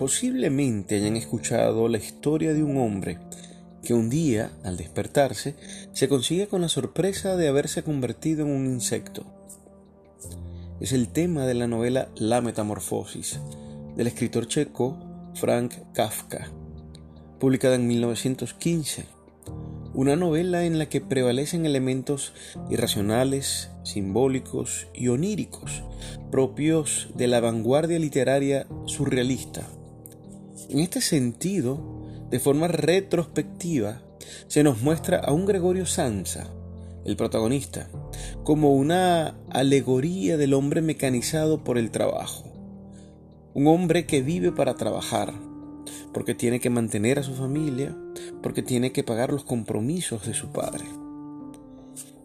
Posiblemente hayan escuchado la historia de un hombre que un día, al despertarse, se consigue con la sorpresa de haberse convertido en un insecto. Es el tema de la novela La Metamorfosis, del escritor checo Frank Kafka, publicada en 1915. Una novela en la que prevalecen elementos irracionales, simbólicos y oníricos, propios de la vanguardia literaria surrealista. En este sentido, de forma retrospectiva, se nos muestra a un Gregorio Sansa, el protagonista, como una alegoría del hombre mecanizado por el trabajo. Un hombre que vive para trabajar, porque tiene que mantener a su familia, porque tiene que pagar los compromisos de su padre.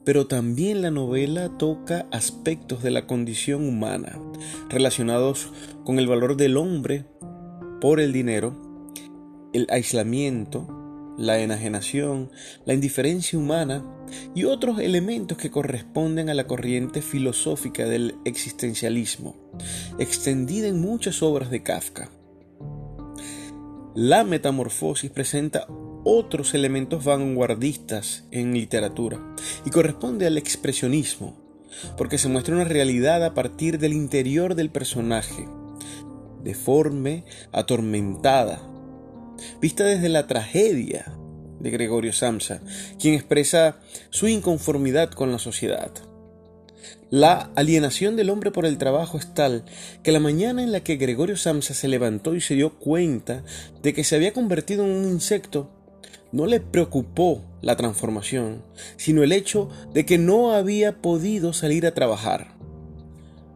Pero también la novela toca aspectos de la condición humana relacionados con el valor del hombre por el dinero el aislamiento, la enajenación, la indiferencia humana y otros elementos que corresponden a la corriente filosófica del existencialismo, extendida en muchas obras de Kafka. La metamorfosis presenta otros elementos vanguardistas en literatura y corresponde al expresionismo, porque se muestra una realidad a partir del interior del personaje, deforme, atormentada, vista desde la tragedia de Gregorio Samsa, quien expresa su inconformidad con la sociedad. La alienación del hombre por el trabajo es tal que la mañana en la que Gregorio Samsa se levantó y se dio cuenta de que se había convertido en un insecto, no le preocupó la transformación, sino el hecho de que no había podido salir a trabajar.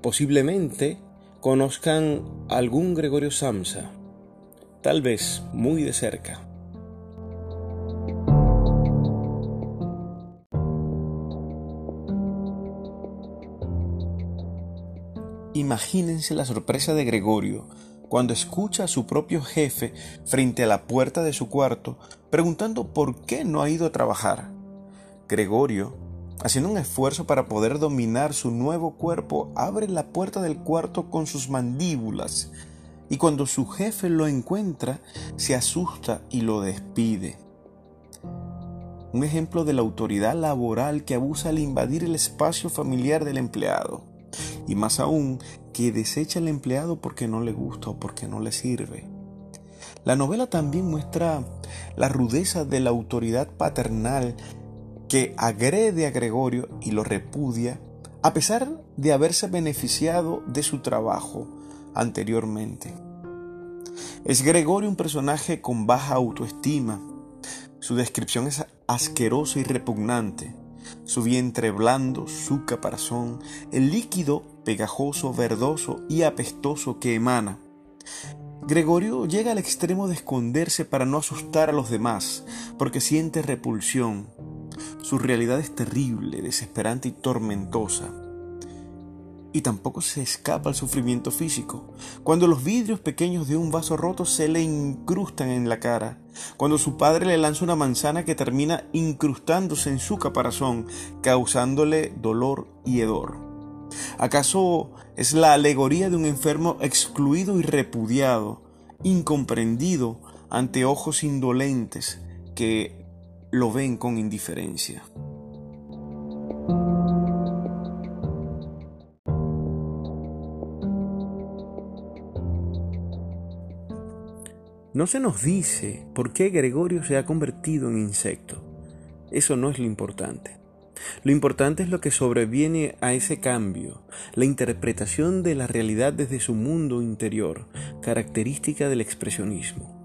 Posiblemente conozcan algún Gregorio Samsa tal vez muy de cerca. Imagínense la sorpresa de Gregorio cuando escucha a su propio jefe frente a la puerta de su cuarto preguntando por qué no ha ido a trabajar. Gregorio, haciendo un esfuerzo para poder dominar su nuevo cuerpo, abre la puerta del cuarto con sus mandíbulas y cuando su jefe lo encuentra, se asusta y lo despide. Un ejemplo de la autoridad laboral que abusa al invadir el espacio familiar del empleado. Y más aún, que desecha al empleado porque no le gusta o porque no le sirve. La novela también muestra la rudeza de la autoridad paternal que agrede a Gregorio y lo repudia a pesar de haberse beneficiado de su trabajo anteriormente. Es Gregorio un personaje con baja autoestima. Su descripción es asquerosa y repugnante. Su vientre blando, su caparazón, el líquido pegajoso, verdoso y apestoso que emana. Gregorio llega al extremo de esconderse para no asustar a los demás, porque siente repulsión. Su realidad es terrible, desesperante y tormentosa y tampoco se escapa al sufrimiento físico. Cuando los vidrios pequeños de un vaso roto se le incrustan en la cara, cuando su padre le lanza una manzana que termina incrustándose en su caparazón, causándole dolor y hedor. ¿Acaso es la alegoría de un enfermo excluido y repudiado, incomprendido ante ojos indolentes que lo ven con indiferencia? No se nos dice por qué Gregorio se ha convertido en insecto. Eso no es lo importante. Lo importante es lo que sobreviene a ese cambio, la interpretación de la realidad desde su mundo interior, característica del expresionismo.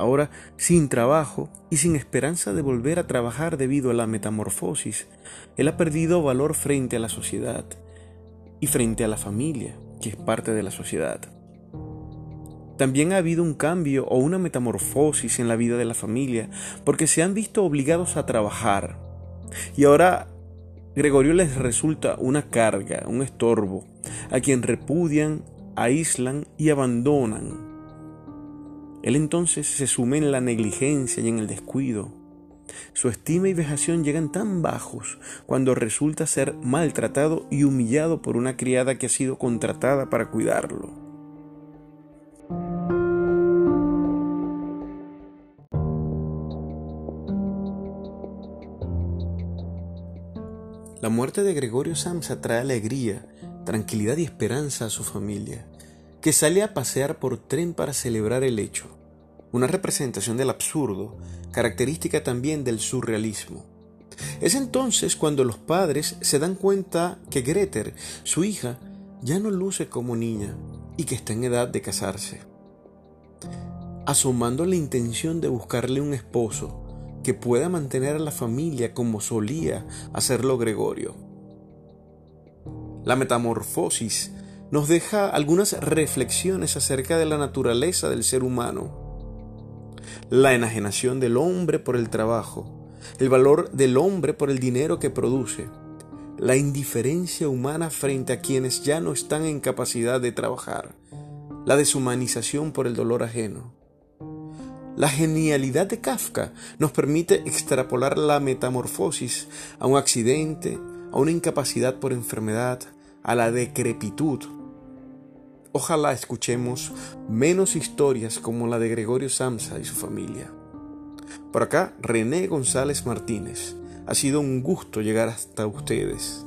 Ahora, sin trabajo y sin esperanza de volver a trabajar debido a la metamorfosis, él ha perdido valor frente a la sociedad y frente a la familia, que es parte de la sociedad. También ha habido un cambio o una metamorfosis en la vida de la familia, porque se han visto obligados a trabajar. Y ahora Gregorio les resulta una carga, un estorbo, a quien repudian, aíslan y abandonan. Él entonces se sume en la negligencia y en el descuido. Su estima y vejación llegan tan bajos cuando resulta ser maltratado y humillado por una criada que ha sido contratada para cuidarlo. La muerte de Gregorio Samsa trae alegría, tranquilidad y esperanza a su familia que sale a pasear por tren para celebrar el hecho, una representación del absurdo, característica también del surrealismo. Es entonces cuando los padres se dan cuenta que Greter, su hija, ya no luce como niña y que está en edad de casarse. Asomando la intención de buscarle un esposo que pueda mantener a la familia como solía hacerlo Gregorio. La metamorfosis nos deja algunas reflexiones acerca de la naturaleza del ser humano, la enajenación del hombre por el trabajo, el valor del hombre por el dinero que produce, la indiferencia humana frente a quienes ya no están en capacidad de trabajar, la deshumanización por el dolor ajeno. La genialidad de Kafka nos permite extrapolar la metamorfosis a un accidente, a una incapacidad por enfermedad, a la decrepitud. Ojalá escuchemos menos historias como la de Gregorio Samsa y su familia. Por acá, René González Martínez. Ha sido un gusto llegar hasta ustedes.